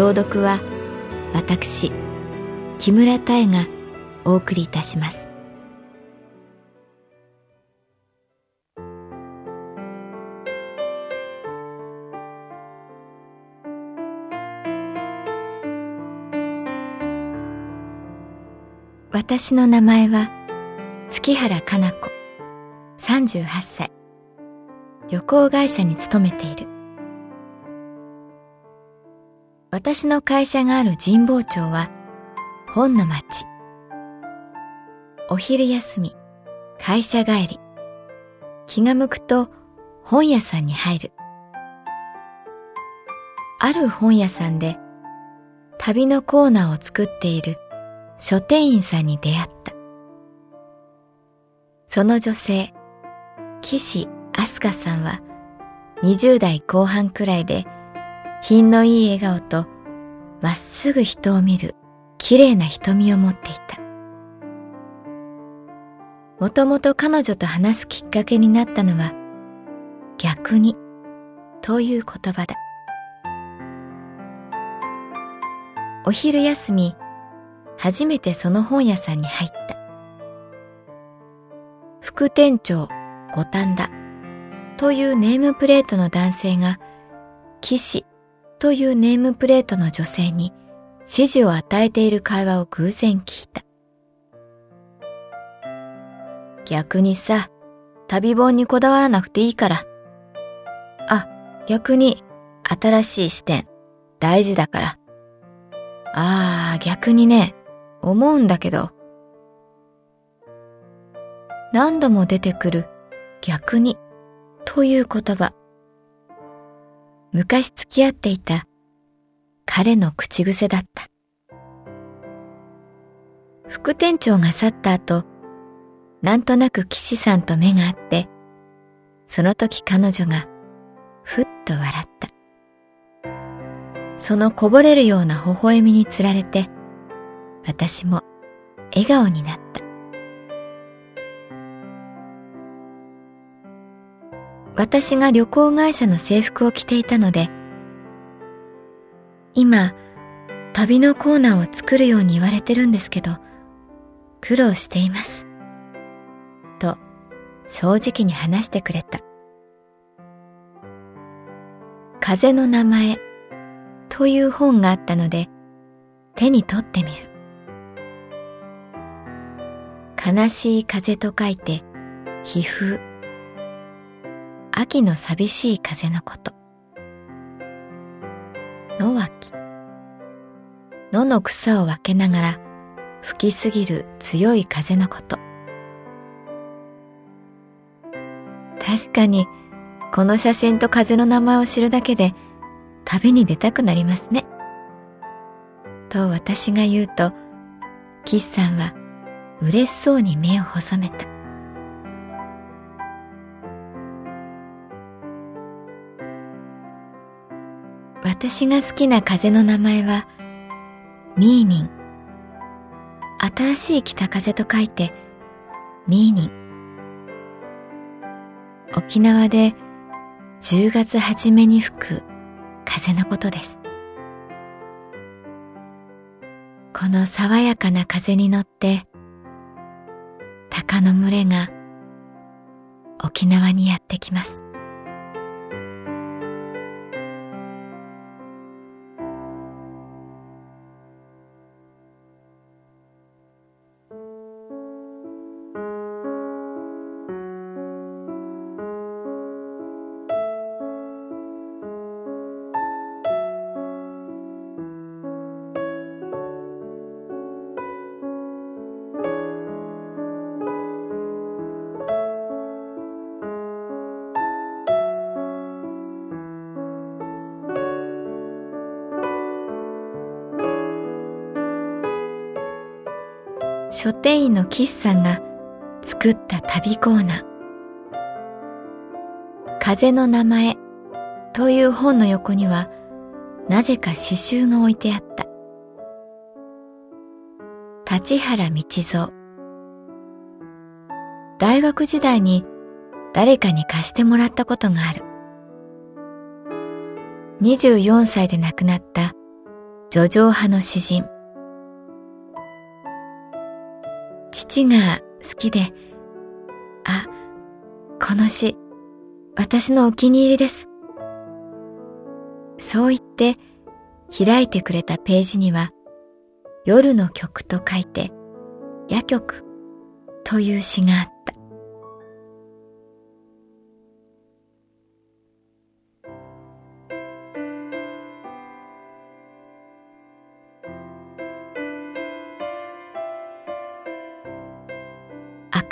朗読は私木村多江がお送りいたします。私の名前は月原かな子38歳。旅行会社に勤めている。私の会社がある神保町は本の町。お昼休み会社帰り。気が向くと本屋さんに入る。ある本屋さんで旅のコーナーを作っている書店員さんに出会った。その女性、岸飛鳥さんは20代後半くらいで品のいい笑顔とまっすぐ人を見る綺麗な瞳を持っていた。もともと彼女と話すきっかけになったのは逆にという言葉だ。お昼休み初めてその本屋さんに入った。副店長五反田というネームプレートの男性が騎士というネームプレートの女性に指示を与えている会話を偶然聞いた。逆にさ、旅本にこだわらなくていいから。あ、逆に新しい視点大事だから。ああ、逆にね、思うんだけど。何度も出てくる逆にという言葉。昔付き合っていた彼の口癖だった。副店長が去った後、なんとなく岸さんと目が合って、その時彼女がふっと笑った。そのこぼれるような微笑みにつられて、私も笑顔になった。私が旅行会社の制服を着ていたので、今、旅のコーナーを作るように言われてるんですけど、苦労しています。と、正直に話してくれた。風の名前という本があったので、手に取ってみる。悲しい風と書いて、皮膚。秋の寂しい風のこと。野脇。野の草を分けながら吹きすぎる強い風のこと。確かに、この写真と風の名前を知るだけで旅に出たくなりますね。と私が言うと、岸さんは嬉しそうに目を細めた。私が好きな風の名前は、ミーニン。新しい北風と書いて、ミーニン。沖縄で10月初めに吹く風のことです。この爽やかな風に乗って鷹の群れが沖縄にやってきます書店員の岸さんが作った旅コーナー。風の名前という本の横にはなぜか詩集が置いてあった。立原道蔵。大学時代に誰かに貸してもらったことがある。24歳で亡くなった叙情派の詩人。父が好きで、あ、この詩、私のお気に入りです。そう言って開いてくれたページには、夜の曲と書いて、夜曲という詩があった。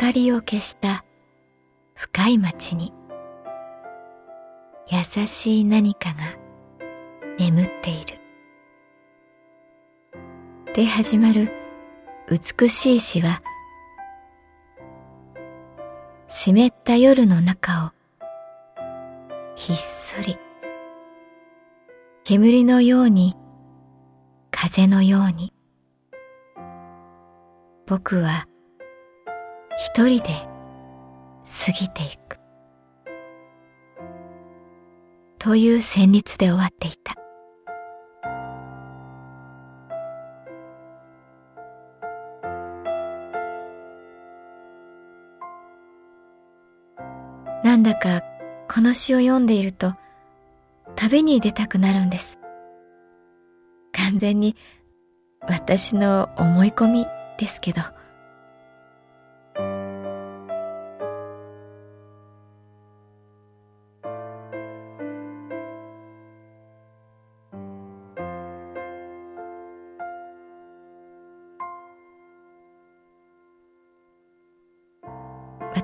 明かりを消した深い街に優しい何かが眠っている。で始まる美しい詩は湿った夜の中をひっそり煙のように風のように僕は一人で過ぎていくという旋律で終わっていたなんだかこの詩を読んでいると旅に出たくなるんです。完全に私の思い込みですけど。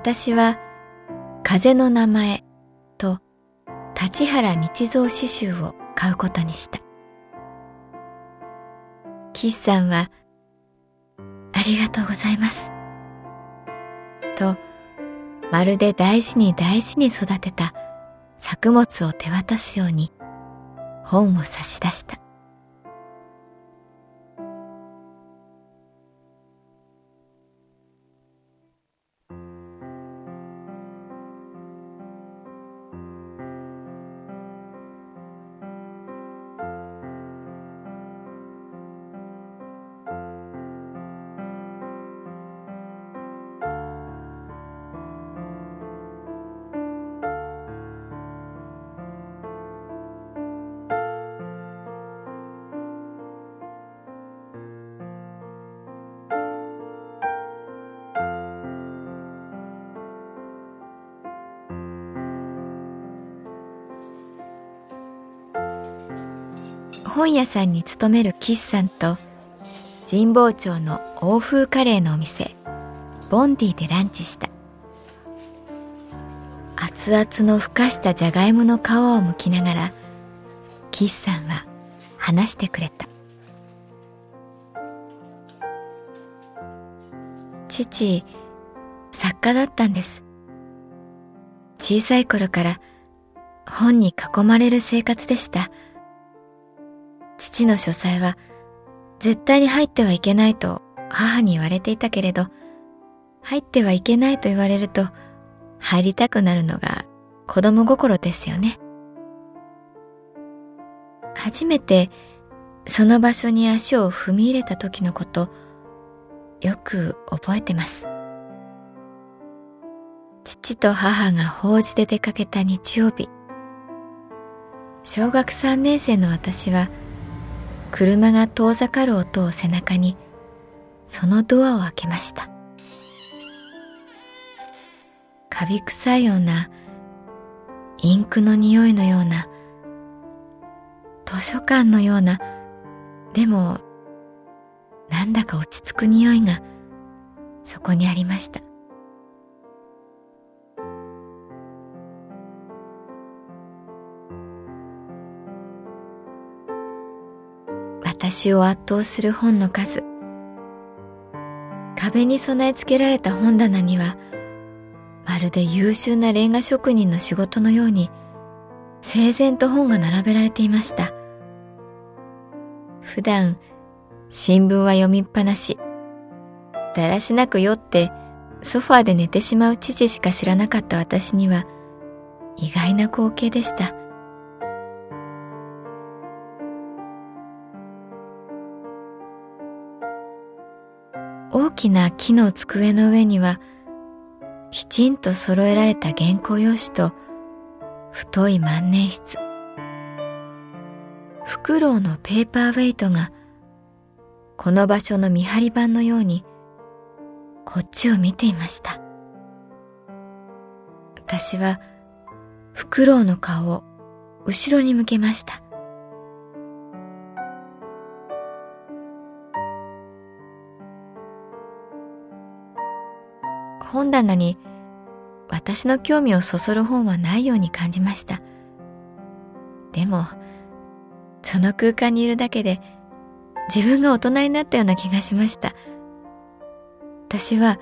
私は風の名前と立原道蔵詩集を買うことにした。岸さんは、ありがとうございます。と、まるで大事に大事に育てた作物を手渡すように本を差し出した。本屋さんに勤める岸さんと神保町の欧風カレーのお店ボンディでランチした。熱々のふかしたじゃがいもの皮を剥きながら岸さんは話してくれた。父作家だったんです。小さい頃から本に囲まれる生活でした。父の書斎は絶対に入ってはいけないと母に言われていたけれど、入ってはいけないと言われると入りたくなるのが子供心ですよね。初めてその場所に足を踏み入れた時のこと、よく覚えてます。父と母が法事で出かけた日曜日、小学3年生の私は車が遠ざかる音を背中にそのドアを開けました。カビ臭いようなインクの匂いのような図書館のようなでもなんだか落ち着く匂いがそこにありました。私を圧倒する本の数。壁に備え付けられた本棚にはまるで優秀なレンガ職人の仕事のように整然と本が並べられていました。普段新聞は読みっぱなしだらしなく酔ってソファーで寝てしまう父しか知らなかった私には意外な光景でした。きな木の机の上にはきちんと揃えられた原稿用紙と太い万年筆。フクロウのペーパーウェイトがこの場所の見張り板のようにこっちを見ていました。私はフクロウの顔を後ろに向けました。本棚に私の興味をそそる本はないように感じました。でも、その空間にいるだけで自分が大人になったような気がしました。私は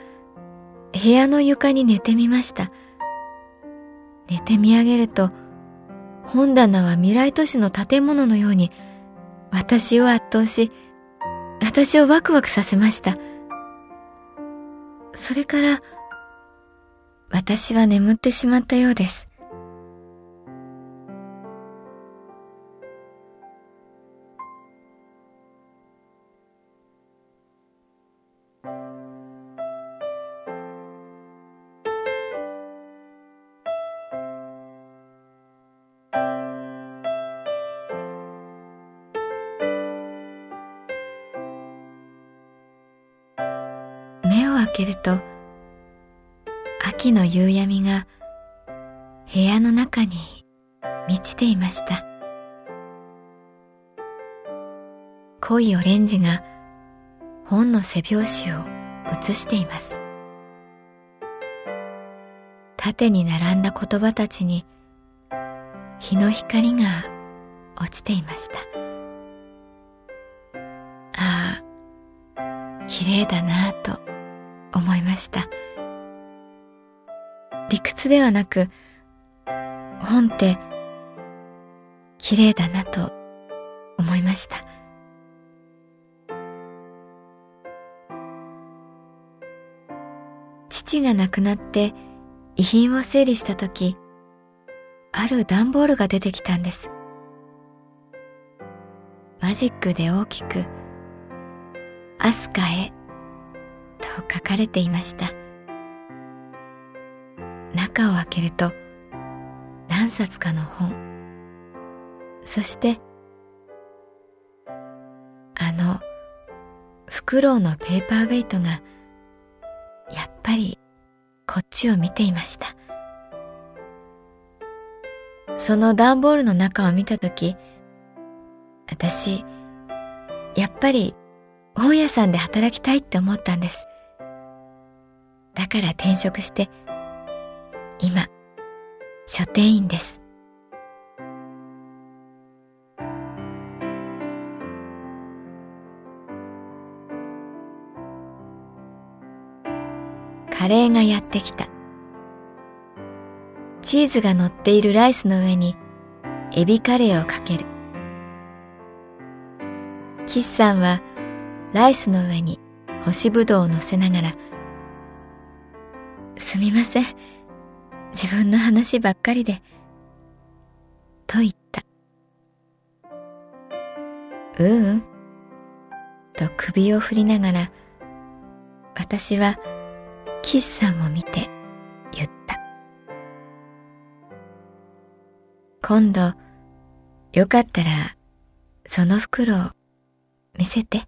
部屋の床に寝てみました。寝て見上げると本棚は未来都市の建物のように私を圧倒し、私をワクワクさせました。それから私は眠ってしまったようです。目を開けると秋の夕闇が部屋の中に満ちていました。濃いオレンジが本の背表紙を写しています。縦に並んだ言葉たちに日の光が落ちていました。ああ綺麗だなぁと思いました。屈ではなく、本って綺麗だなと思いました。父が亡くなって遺品を整理した時、ある段ボールが出てきたんです。マジックで大きく、アスカへと書かれていました。中を開けると何冊かの本。そしてあのフクロウのペーパーウェイトがやっぱりこっちを見ていました。その段ボールの中を見たとき私やっぱり本屋さんで働きたいって思ったんです。だから転職して今、書店員です。カレーがやってきた。チーズが乗っているライスの上にエビカレーをかける。キスさんはライスの上に干しぶどうを乗せながら、すみません。自分の話ばっかりで、と言った。ううん、と首を振りながら、私は岸さんを見て言った。今度、よかったら、その袋を見せて。